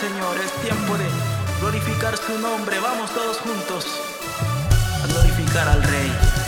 Señor, es tiempo de glorificar su nombre. Vamos todos juntos a glorificar al Rey.